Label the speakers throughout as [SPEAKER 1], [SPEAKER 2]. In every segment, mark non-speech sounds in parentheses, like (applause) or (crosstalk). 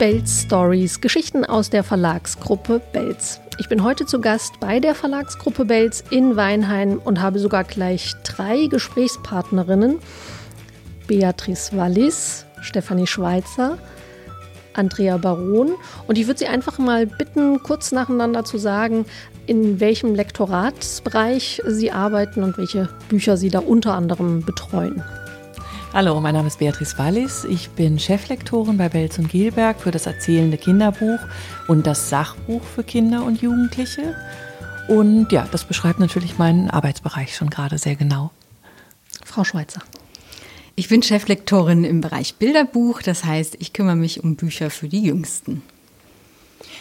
[SPEAKER 1] Belz Stories, Geschichten aus der Verlagsgruppe Belz. Ich bin heute zu Gast bei der Verlagsgruppe Belz in Weinheim und habe sogar gleich drei Gesprächspartnerinnen. Beatrice Wallis, Stefanie Schweizer, Andrea Baron. Und ich würde Sie einfach mal bitten, kurz nacheinander zu sagen, in welchem Lektoratsbereich Sie arbeiten und welche Bücher Sie da unter anderem betreuen.
[SPEAKER 2] Hallo, mein Name ist Beatrice Wallis. Ich bin Cheflektorin bei Belz und Gielberg für das erzählende Kinderbuch und das Sachbuch für Kinder und Jugendliche. Und ja, das beschreibt natürlich meinen Arbeitsbereich schon gerade sehr genau.
[SPEAKER 1] Frau Schweizer.
[SPEAKER 3] Ich bin Cheflektorin im Bereich Bilderbuch, das heißt, ich kümmere mich um Bücher für die Jüngsten.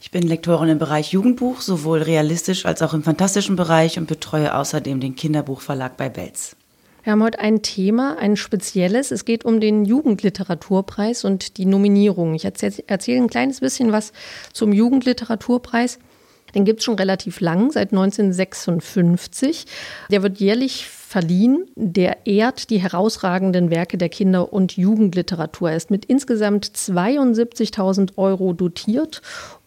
[SPEAKER 4] Ich bin Lektorin im Bereich Jugendbuch, sowohl realistisch als auch im fantastischen Bereich und betreue außerdem den Kinderbuchverlag bei Belz.
[SPEAKER 1] Wir haben heute ein Thema, ein spezielles. Es geht um den Jugendliteraturpreis und die Nominierung. Ich erzähle ein kleines bisschen was zum Jugendliteraturpreis. Den gibt es schon relativ lang, seit 1956. Der wird jährlich verliehen. Der ehrt die herausragenden Werke der Kinder- und Jugendliteratur. Er ist mit insgesamt 72.000 Euro dotiert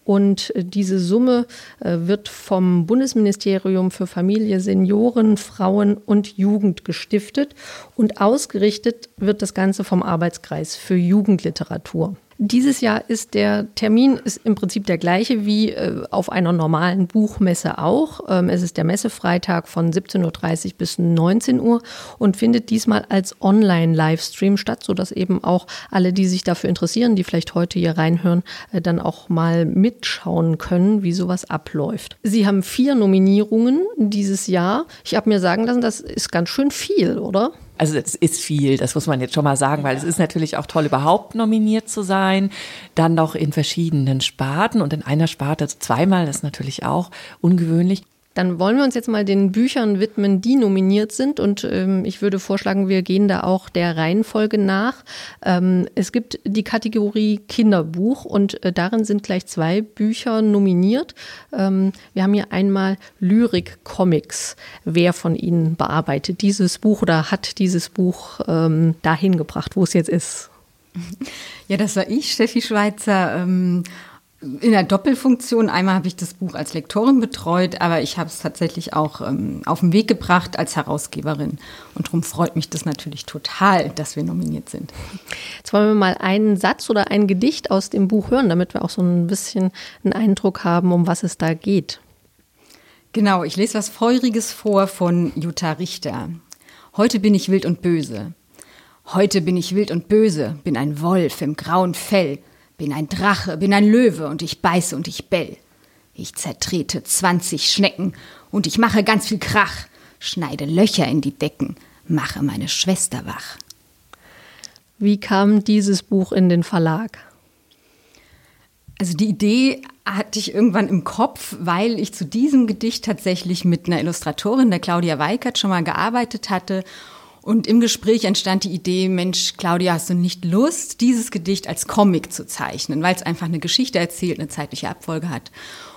[SPEAKER 1] und äh, diese Summe äh, wird vom Bundesministerium für Familie, Senioren, Frauen und Jugend gestiftet und ausgerichtet wird das Ganze vom Arbeitskreis für Jugendliteratur. Dieses Jahr ist der Termin ist im Prinzip der gleiche wie äh, auf einer normalen Buchmesse auch. Ähm, es ist der Messefreitag von 17.30 Uhr bis 19 Uhr und findet diesmal als Online-Livestream statt, sodass eben auch alle, die sich dafür interessieren, die vielleicht heute hier reinhören, äh, dann auch mal mitschauen können, wie sowas abläuft. Sie haben vier Nominierungen dieses Jahr. Ich habe mir sagen lassen, das ist ganz schön viel, oder?
[SPEAKER 2] Also es ist viel, das muss man jetzt schon mal sagen, weil es ist natürlich auch toll, überhaupt nominiert zu sein. Dann noch in verschiedenen Sparten und in einer Sparte zweimal, das ist natürlich auch ungewöhnlich.
[SPEAKER 1] Dann wollen wir uns jetzt mal den Büchern widmen, die nominiert sind. Und ähm, ich würde vorschlagen, wir gehen da auch der Reihenfolge nach. Ähm, es gibt die Kategorie Kinderbuch und äh, darin sind gleich zwei Bücher nominiert. Ähm, wir haben hier einmal Lyrik-Comics. Wer von Ihnen bearbeitet dieses Buch oder hat dieses Buch ähm, dahin gebracht, wo es jetzt ist? (laughs)
[SPEAKER 3] Ja, das war ich, Steffi Schweizer. In der Doppelfunktion. Einmal habe ich das Buch als Lektorin betreut, aber ich habe es tatsächlich auch ähm, auf den Weg gebracht als Herausgeberin. Und darum freut mich das natürlich total, dass wir nominiert sind.
[SPEAKER 1] Jetzt wollen wir mal einen Satz oder ein Gedicht aus dem Buch hören, damit wir auch so ein bisschen einen Eindruck haben, um was es da geht.
[SPEAKER 3] Genau, ich lese was Feuriges vor von Jutta Richter. Heute bin ich wild und böse. Heute bin ich wild und böse, bin ein Wolf im grauen Fell bin ein Drache, bin ein Löwe und ich beiße und ich bell. Ich zertrete zwanzig Schnecken und ich mache ganz viel Krach, schneide Löcher in die Decken, mache meine Schwester wach.
[SPEAKER 1] Wie kam dieses Buch in den Verlag?
[SPEAKER 3] Also die Idee hatte ich irgendwann im Kopf, weil ich zu diesem Gedicht tatsächlich mit einer Illustratorin, der Claudia Weikert, schon mal gearbeitet hatte und im Gespräch entstand die Idee, Mensch, Claudia, hast du nicht Lust, dieses Gedicht als Comic zu zeichnen, weil es einfach eine Geschichte erzählt, eine zeitliche Abfolge hat.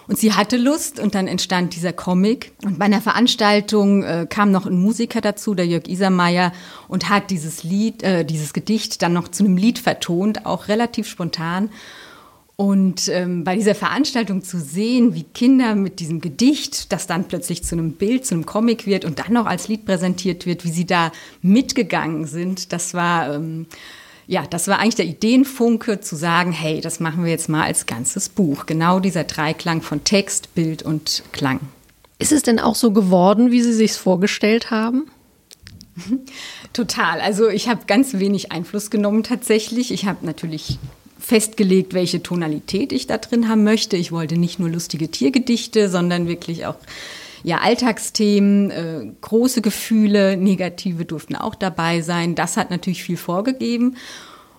[SPEAKER 3] Und sie hatte Lust und dann entstand dieser Comic. Und bei einer Veranstaltung äh, kam noch ein Musiker dazu, der Jörg Isermeier, und hat dieses Lied, äh, dieses Gedicht dann noch zu einem Lied vertont, auch relativ spontan. Und ähm, bei dieser Veranstaltung zu sehen, wie Kinder mit diesem Gedicht, das dann plötzlich zu einem Bild, zu einem Comic wird und dann noch als Lied präsentiert wird, wie sie da mitgegangen sind, das war, ähm, ja, das war eigentlich der Ideenfunke zu sagen, hey, das machen wir jetzt mal als ganzes Buch. Genau dieser Dreiklang von Text, Bild und Klang.
[SPEAKER 1] Ist es denn auch so geworden, wie Sie sich vorgestellt haben? (laughs)
[SPEAKER 3] Total. Also ich habe ganz wenig Einfluss genommen tatsächlich. Ich habe natürlich festgelegt, welche Tonalität ich da drin haben möchte. Ich wollte nicht nur lustige Tiergedichte, sondern wirklich auch ja, Alltagsthemen, äh, große Gefühle, negative durften auch dabei sein. Das hat natürlich viel vorgegeben.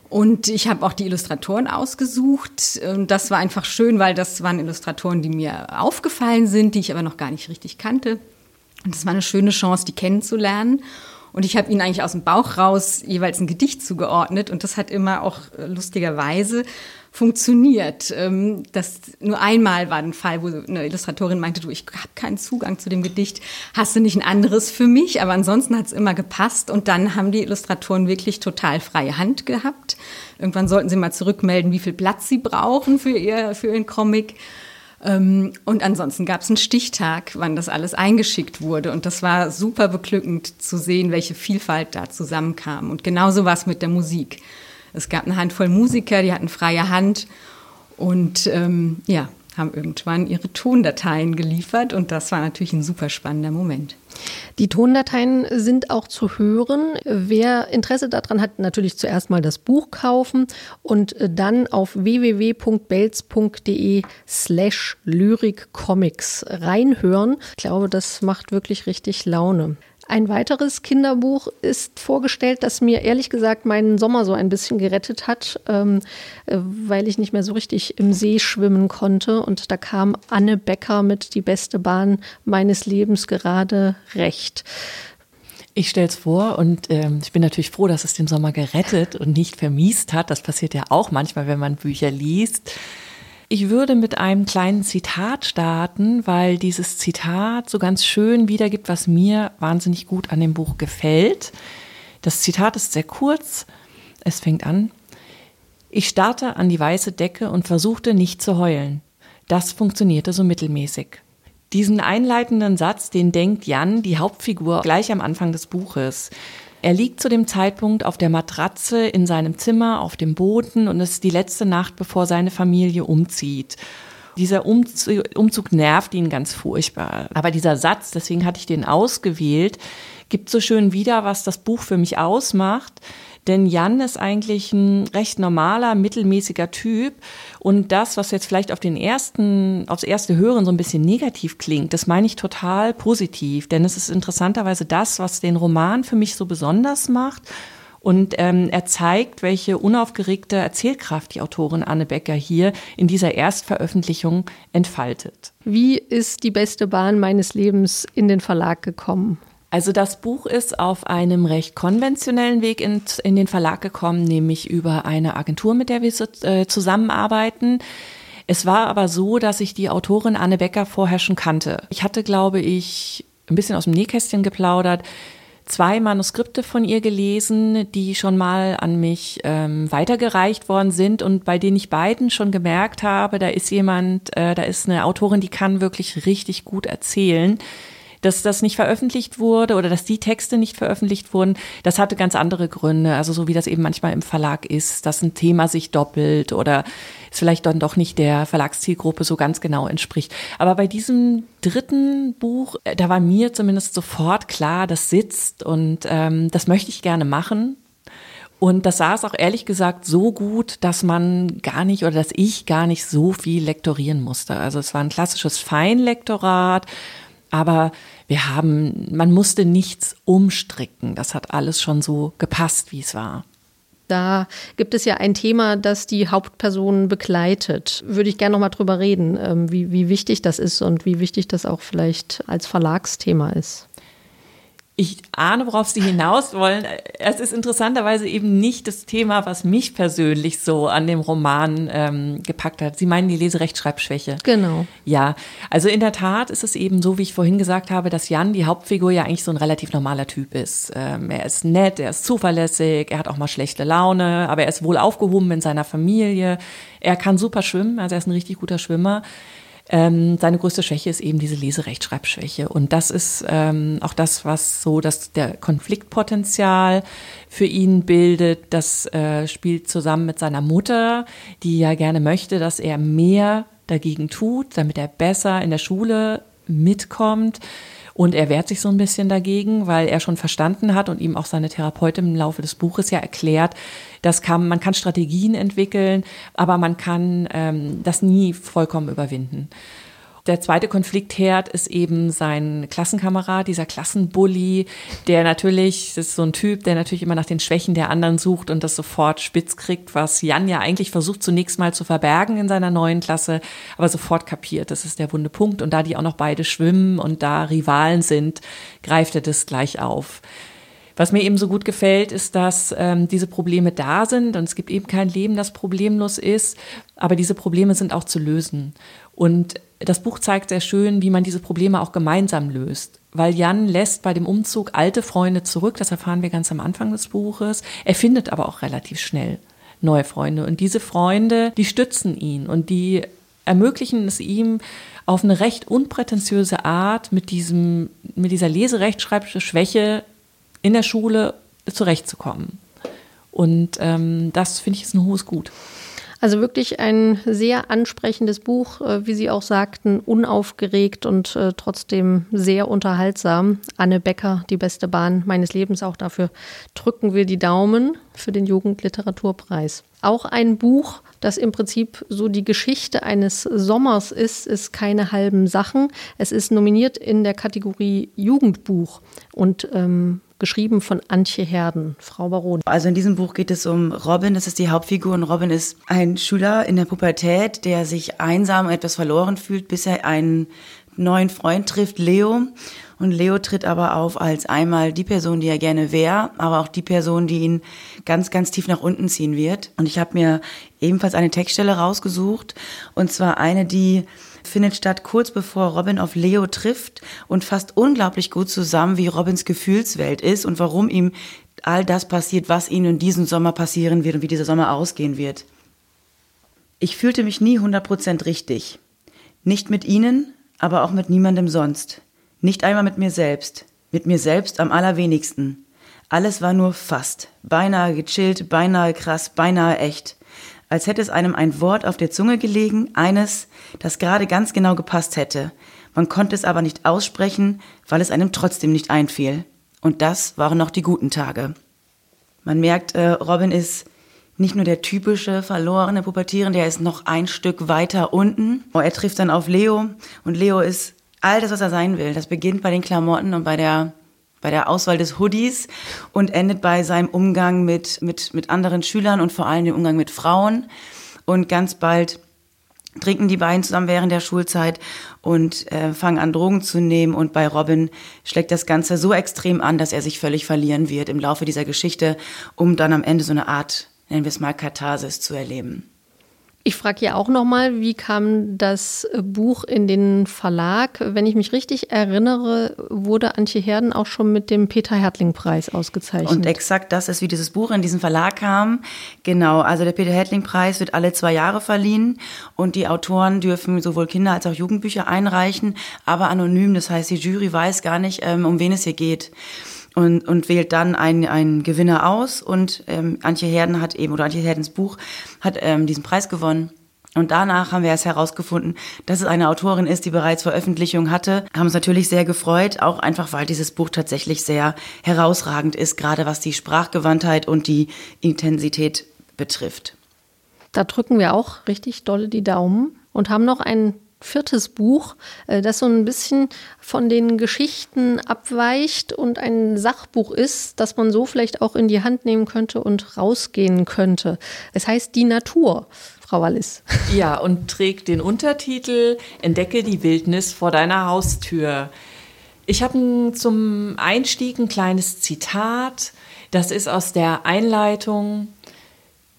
[SPEAKER 3] Und ich habe auch die Illustratoren ausgesucht. Und das war einfach schön, weil das waren Illustratoren, die mir aufgefallen sind, die ich aber noch gar nicht richtig kannte. Und das war eine schöne Chance, die kennenzulernen. Und ich habe ihnen eigentlich aus dem Bauch raus jeweils ein Gedicht zugeordnet. Und das hat immer auch äh, lustigerweise funktioniert. Ähm, das nur einmal war ein Fall, wo eine Illustratorin meinte, du, ich habe keinen Zugang zu dem Gedicht, hast du nicht ein anderes für mich? Aber ansonsten hat es immer gepasst und dann haben die Illustratoren wirklich total freie Hand gehabt. Irgendwann sollten sie mal zurückmelden, wie viel Platz sie brauchen für ihr für ihren Comic. Ähm, und ansonsten gab es einen Stichtag, wann das alles eingeschickt wurde. Und das war super beglückend zu sehen, welche Vielfalt da zusammenkam. Und genauso war es mit der Musik. Es gab eine Handvoll Musiker, die hatten freie Hand und ähm, ja, haben irgendwann ihre Tondateien geliefert und das war natürlich ein super spannender Moment.
[SPEAKER 1] Die Tondateien sind auch zu hören. Wer Interesse daran hat, natürlich zuerst mal das Buch kaufen und dann auf www.belz.de slash Lyrikcomics reinhören. Ich glaube, das macht wirklich richtig Laune. Ein weiteres Kinderbuch ist vorgestellt, das mir ehrlich gesagt meinen Sommer so ein bisschen gerettet hat, ähm, äh, weil ich nicht mehr so richtig im See schwimmen konnte. Und da kam Anne Becker mit Die beste Bahn meines Lebens gerade recht.
[SPEAKER 2] Ich stelle es vor und ähm, ich bin natürlich froh, dass es den Sommer gerettet und nicht vermiest hat. Das passiert ja auch manchmal, wenn man Bücher liest. Ich würde mit einem kleinen Zitat starten, weil dieses Zitat so ganz schön wiedergibt, was mir wahnsinnig gut an dem Buch gefällt. Das Zitat ist sehr kurz. Es fängt an. Ich starrte an die weiße Decke und versuchte nicht zu heulen. Das funktionierte so mittelmäßig. Diesen einleitenden Satz, den denkt Jan, die Hauptfigur, gleich am Anfang des Buches. Er liegt zu dem Zeitpunkt auf der Matratze in seinem Zimmer auf dem Boden und es ist die letzte Nacht, bevor seine Familie umzieht. Dieser Umzug, nervt ihn ganz furchtbar. Aber dieser Satz, deswegen hatte ich den ausgewählt, gibt so schön wieder, was das Buch für mich ausmacht. Denn Jan ist eigentlich ein recht normaler, mittelmäßiger Typ. Und das, was jetzt vielleicht auf den ersten, aufs erste Hören so ein bisschen negativ klingt, das meine ich total positiv. Denn es ist interessanterweise das, was den Roman für mich so besonders macht. Und ähm, er zeigt, welche unaufgeregte Erzählkraft die Autorin Anne Becker hier in dieser Erstveröffentlichung entfaltet.
[SPEAKER 1] Wie ist die beste Bahn meines Lebens in den Verlag gekommen?
[SPEAKER 2] Also das Buch ist auf einem recht konventionellen Weg in, in den Verlag gekommen, nämlich über eine Agentur, mit der wir so, äh, zusammenarbeiten. Es war aber so, dass ich die Autorin Anne Becker vorher schon kannte. Ich hatte, glaube ich, ein bisschen aus dem Nähkästchen geplaudert, zwei Manuskripte von ihr gelesen, die schon mal an mich ähm, weitergereicht worden sind und bei denen ich beiden schon gemerkt habe, da ist jemand, äh, da ist eine Autorin, die kann wirklich richtig gut erzählen dass das nicht veröffentlicht wurde oder dass die Texte nicht veröffentlicht wurden, das hatte ganz andere Gründe. Also so wie das eben manchmal im Verlag ist, dass ein Thema sich doppelt oder es vielleicht dann doch nicht der Verlagszielgruppe so ganz genau entspricht. Aber bei diesem dritten Buch, äh, da war mir zumindest sofort klar, das sitzt und ähm, das möchte ich gerne machen. Und das saß auch ehrlich gesagt so gut, dass man gar nicht oder dass ich gar nicht so viel lektorieren musste. Also es war ein klassisches Feinlektorat aber wir haben, man musste nichts umstricken. Das hat alles schon so gepasst, wie es war.
[SPEAKER 1] Da gibt es ja ein Thema, das die Hauptpersonen begleitet. Würde ich gerne noch mal drüber reden, ähm, wie, wie wichtig das ist und wie wichtig das auch vielleicht als Verlagsthema ist
[SPEAKER 2] ich ahne, worauf Sie hinaus wollen. Es ist interessanterweise eben nicht das Thema, was mich persönlich so an dem Roman ähm, gepackt hat. Sie meinen die Leserechtschreibschwäche.
[SPEAKER 1] Genau.
[SPEAKER 2] Ja, also in der Tat ist es eben so, wie ich vorhin gesagt habe, dass Jan, die Hauptfigur, ja eigentlich so ein relativ normaler Typ ist. Ähm, er ist nett, er ist zuverlässig, er hat auch mal schlechte Laune, aber er ist wohl aufgehoben in seiner Familie. Er kann super schwimmen, also er ist ein richtig guter Schwimmer. Ähm, seine größte Schwäche ist eben diese Leserechtschreibschwäche. Und das ist ähm, auch das, was so das, der Konfliktpotenzial für ihn bildet. Das äh, spielt zusammen mit seiner Mutter, die ja gerne möchte, dass er mehr dagegen tut, damit er besser in der Schule mitkommt. Und er wehrt sich so ein bisschen dagegen, weil er schon verstanden hat und ihm auch seine Therapeutin im Laufe des Buches ja erklärt, dass kann, man kann Strategien entwickeln, aber man kann ähm, das nie vollkommen überwinden. Der zweite Konfliktherd ist eben sein Klassenkamerad, dieser Klassenbully, der natürlich, das ist so ein Typ, der natürlich immer nach den Schwächen der anderen sucht und das sofort spitz kriegt, was Jan ja eigentlich versucht zunächst mal zu verbergen in seiner neuen Klasse, aber sofort kapiert, das ist der wunde Punkt. Und da die auch noch beide schwimmen und da Rivalen sind, greift er das gleich auf. Was mir eben so gut gefällt, ist, dass ähm, diese Probleme da sind und es gibt eben kein Leben, das problemlos ist, aber diese Probleme sind auch zu lösen. Und das Buch zeigt sehr schön, wie man diese Probleme auch gemeinsam löst. Weil Jan lässt bei dem Umzug alte Freunde zurück, das erfahren wir ganz am Anfang des Buches. Er findet aber auch relativ schnell neue Freunde. Und diese Freunde, die stützen ihn und die ermöglichen es ihm, auf eine recht unprätentiöse Art mit diesem, mit dieser Leserechtschreibschwäche in der Schule zurechtzukommen. Und ähm, das finde ich ist ein hohes Gut.
[SPEAKER 1] Also wirklich ein sehr ansprechendes Buch, äh, wie Sie auch sagten, unaufgeregt und äh, trotzdem sehr unterhaltsam. Anne Becker, die beste Bahn meines Lebens, auch dafür drücken wir die Daumen für den Jugendliteraturpreis. Auch ein Buch, das im Prinzip so die Geschichte eines Sommers ist, ist keine halben Sachen. Es ist nominiert in der Kategorie Jugendbuch und ähm, geschrieben von Antje Herden, Frau Baron.
[SPEAKER 4] Also in diesem Buch geht es um Robin, das ist die Hauptfigur und Robin ist ein Schüler in der Pubertät, der sich einsam und etwas verloren fühlt, bis er einen neuen Freund trifft, Leo. Und Leo tritt aber auf als einmal die Person, die er gerne wäre, aber auch die Person, die ihn ganz, ganz tief nach unten ziehen wird. Und ich habe mir ebenfalls eine Textstelle rausgesucht, und zwar eine, die findet statt kurz bevor Robin auf Leo trifft und fasst unglaublich gut zusammen, wie Robins Gefühlswelt ist und warum ihm all das passiert, was ihm in diesem Sommer passieren wird und wie dieser Sommer ausgehen wird. Ich fühlte mich nie 100% richtig. Nicht mit ihnen, aber auch mit niemandem sonst. Nicht einmal mit mir selbst. Mit mir selbst am allerwenigsten. Alles war nur fast. Beinahe gechillt, beinahe krass, beinahe echt als hätte es einem ein Wort auf der Zunge gelegen, eines, das gerade ganz genau gepasst hätte. Man konnte es aber nicht aussprechen, weil es einem trotzdem nicht einfiel. Und das waren noch die guten Tage. Man merkt, äh, Robin ist nicht nur der typische verlorene Pubertierende, der ist noch ein Stück weiter unten. Oh, er trifft dann auf Leo und Leo ist all das, was er sein will. Das beginnt bei den Klamotten und bei der bei der Auswahl des Hoodies und endet bei seinem Umgang mit, mit, mit anderen Schülern und vor allem dem Umgang mit Frauen. Und ganz bald trinken die beiden zusammen während der Schulzeit und äh, fangen an, Drogen zu nehmen. Und bei Robin schlägt das Ganze so extrem an, dass er sich völlig verlieren wird im Laufe dieser Geschichte, um dann am Ende so eine Art, nennen wir es mal, Katharsis zu erleben.
[SPEAKER 1] Ich frage ja auch nochmal, wie kam das Buch in den Verlag? Wenn ich mich richtig erinnere, wurde Antje Herden auch schon mit dem Peter Hertling-Preis ausgezeichnet.
[SPEAKER 4] Und exakt das ist, wie dieses Buch in diesen Verlag kam. Genau, also der Peter Hertling-Preis wird alle zwei Jahre verliehen und die Autoren dürfen sowohl Kinder- als auch Jugendbücher einreichen, aber anonym. Das heißt, die Jury weiß gar nicht, ähm, um wen es hier geht und, und wählt dann einen, einen Gewinner aus. Und ähm, Antje Herden hat eben, oder Antje Herdens Buch hat ähm, diesen Preis gewonnen. Und danach haben wir erst herausgefunden, dass es eine Autorin ist, die bereits Veröffentlichung hatte. Haben uns natürlich sehr gefreut, auch einfach, weil dieses Buch tatsächlich sehr herausragend ist, gerade was die Sprachgewandtheit und die Intensität betrifft.
[SPEAKER 1] Da drücken wir auch richtig dolle die Daumen und haben noch einen viertes Buch, äh, das so ein bisschen von den Geschichten abweicht und ein Sachbuch ist, das man so vielleicht auch in die Hand nehmen könnte und rausgehen könnte. Es heißt Die Natur. Frau Wallis. (laughs)
[SPEAKER 2] Ja, und trägt den Untertitel Entdecke die Wildnis vor deiner Haustür. Ich habe zum Einstieg ein kleines Zitat. Das ist aus der Einleitung.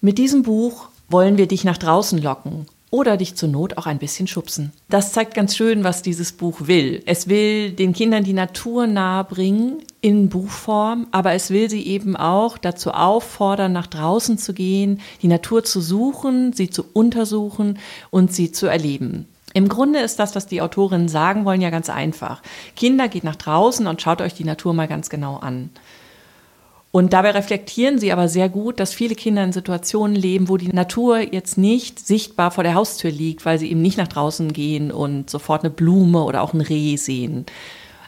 [SPEAKER 2] Mit diesem Buch wollen wir dich nach draußen locken oder dich zur Not auch ein bisschen schubsen. Das zeigt ganz schön, was dieses Buch will. Es will den Kindern die Natur nahebringen in Buchform, aber es will sie eben auch dazu auffordern, nach draußen zu gehen, die Natur zu suchen, sie zu untersuchen und sie zu erleben. Im Grunde ist das, was die Autorinnen sagen wollen, ja ganz einfach. Kinder geht nach draußen und schaut euch die Natur mal ganz genau an. Und dabei reflektieren sie aber sehr gut, dass viele Kinder in Situationen leben, wo die Natur jetzt nicht sichtbar vor der Haustür liegt, weil sie eben nicht nach draußen gehen und sofort eine Blume oder auch ein Reh sehen.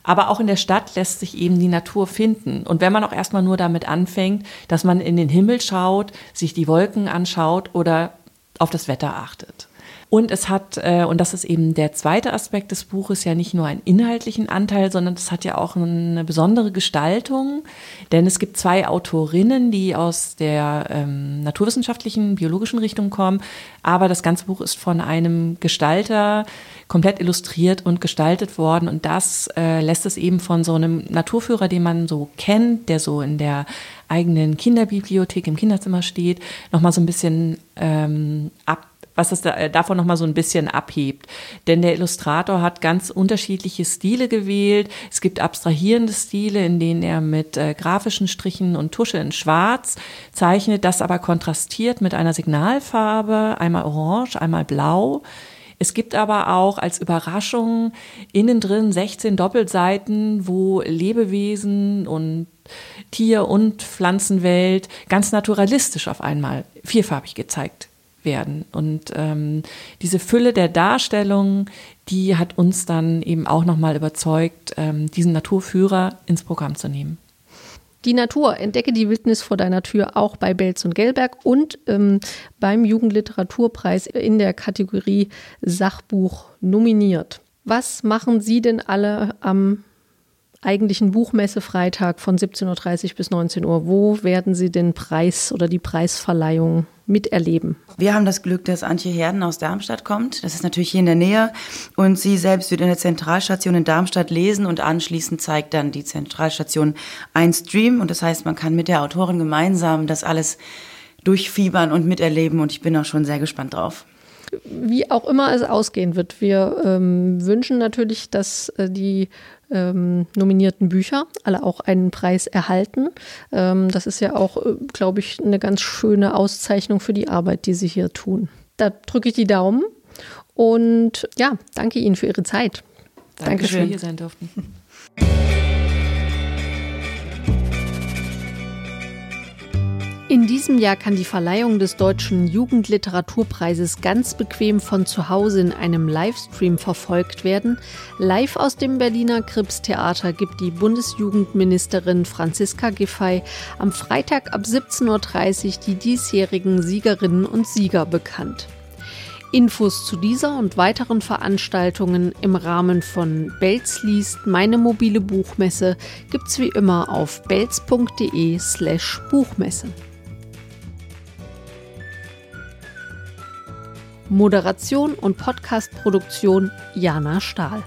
[SPEAKER 2] Aber auch in der Stadt lässt sich eben die Natur finden. Und wenn man auch erstmal nur damit anfängt, dass man in den Himmel schaut, sich die Wolken anschaut oder auf das Wetter achtet. Und es hat, äh, und das ist eben der zweite Aspekt des Buches, ja nicht nur einen inhaltlichen Anteil, sondern es hat ja auch eine besondere Gestaltung. Denn es gibt zwei Autorinnen, die aus der ähm, naturwissenschaftlichen, biologischen Richtung kommen. Aber das ganze Buch ist von einem Gestalter komplett illustriert und gestaltet worden. Und das äh, lässt es eben von so einem Naturführer, den man so kennt, der so in der eigenen Kinderbibliothek im Kinderzimmer steht, nochmal so ein bisschen ähm, ab was es da, äh, davon nochmal so ein bisschen abhebt. Denn der Illustrator hat ganz unterschiedliche Stile gewählt. Es gibt abstrahierende Stile, in denen er mit äh, grafischen Strichen und Tusche in Schwarz zeichnet, das aber kontrastiert mit einer Signalfarbe, einmal orange, einmal blau. Es gibt aber auch als Überraschung innen drin 16 Doppelseiten, wo Lebewesen und Tier- und Pflanzenwelt ganz naturalistisch auf einmal vierfarbig gezeigt werden. Und ähm, diese Fülle der Darstellung, die hat uns dann eben auch nochmal überzeugt, ähm, diesen Naturführer ins Programm zu nehmen.
[SPEAKER 1] Die Natur, entdecke die Wildnis vor deiner Tür, auch bei Belz und Gelberg und ähm, beim Jugendliteraturpreis in der Kategorie Sachbuch nominiert. Was machen Sie denn alle am eigentlichen Buchmesse-Freitag von 17.30 Uhr bis 19 Uhr? Wo werden Sie den Preis oder die Preisverleihung miterleben.
[SPEAKER 4] Wir haben das Glück, dass Antje Herden aus Darmstadt kommt. Das ist natürlich hier in der Nähe. Und sie selbst wird in der Zentralstation in Darmstadt lesen und anschließend zeigt dann die Zentralstation ein Stream. Und das heißt, man kann mit der Autorin gemeinsam das alles durchfiebern und miterleben. Und ich bin auch schon sehr gespannt drauf
[SPEAKER 1] wie auch immer es ausgehen wird. Wir ähm, wünschen natürlich, dass äh, die ähm, nominierten Bücher alle auch einen Preis erhalten. Ähm, das ist ja auch, äh, glaube ich, eine ganz schöne Auszeichnung für die Arbeit, die Sie hier tun. Da drücke ich die Daumen und ja, danke Ihnen für Ihre Zeit.
[SPEAKER 2] Danke, dass wir hier sein durften. (laughs)
[SPEAKER 1] In diesem Jahr kann die Verleihung des Deutschen Jugendliteraturpreises ganz bequem von zu Hause in einem Livestream verfolgt werden. Live aus dem Berliner Krips-Theater gibt die Bundesjugendministerin Franziska Giffey am Freitag ab 17.30 Uhr die diesjährigen Siegerinnen und Sieger bekannt. Infos zu dieser und weiteren Veranstaltungen im Rahmen von Belz liest meine mobile Buchmesse gibt's wie immer auf belz.de/slash Moderation und Podcastproduktion Jana Stahl.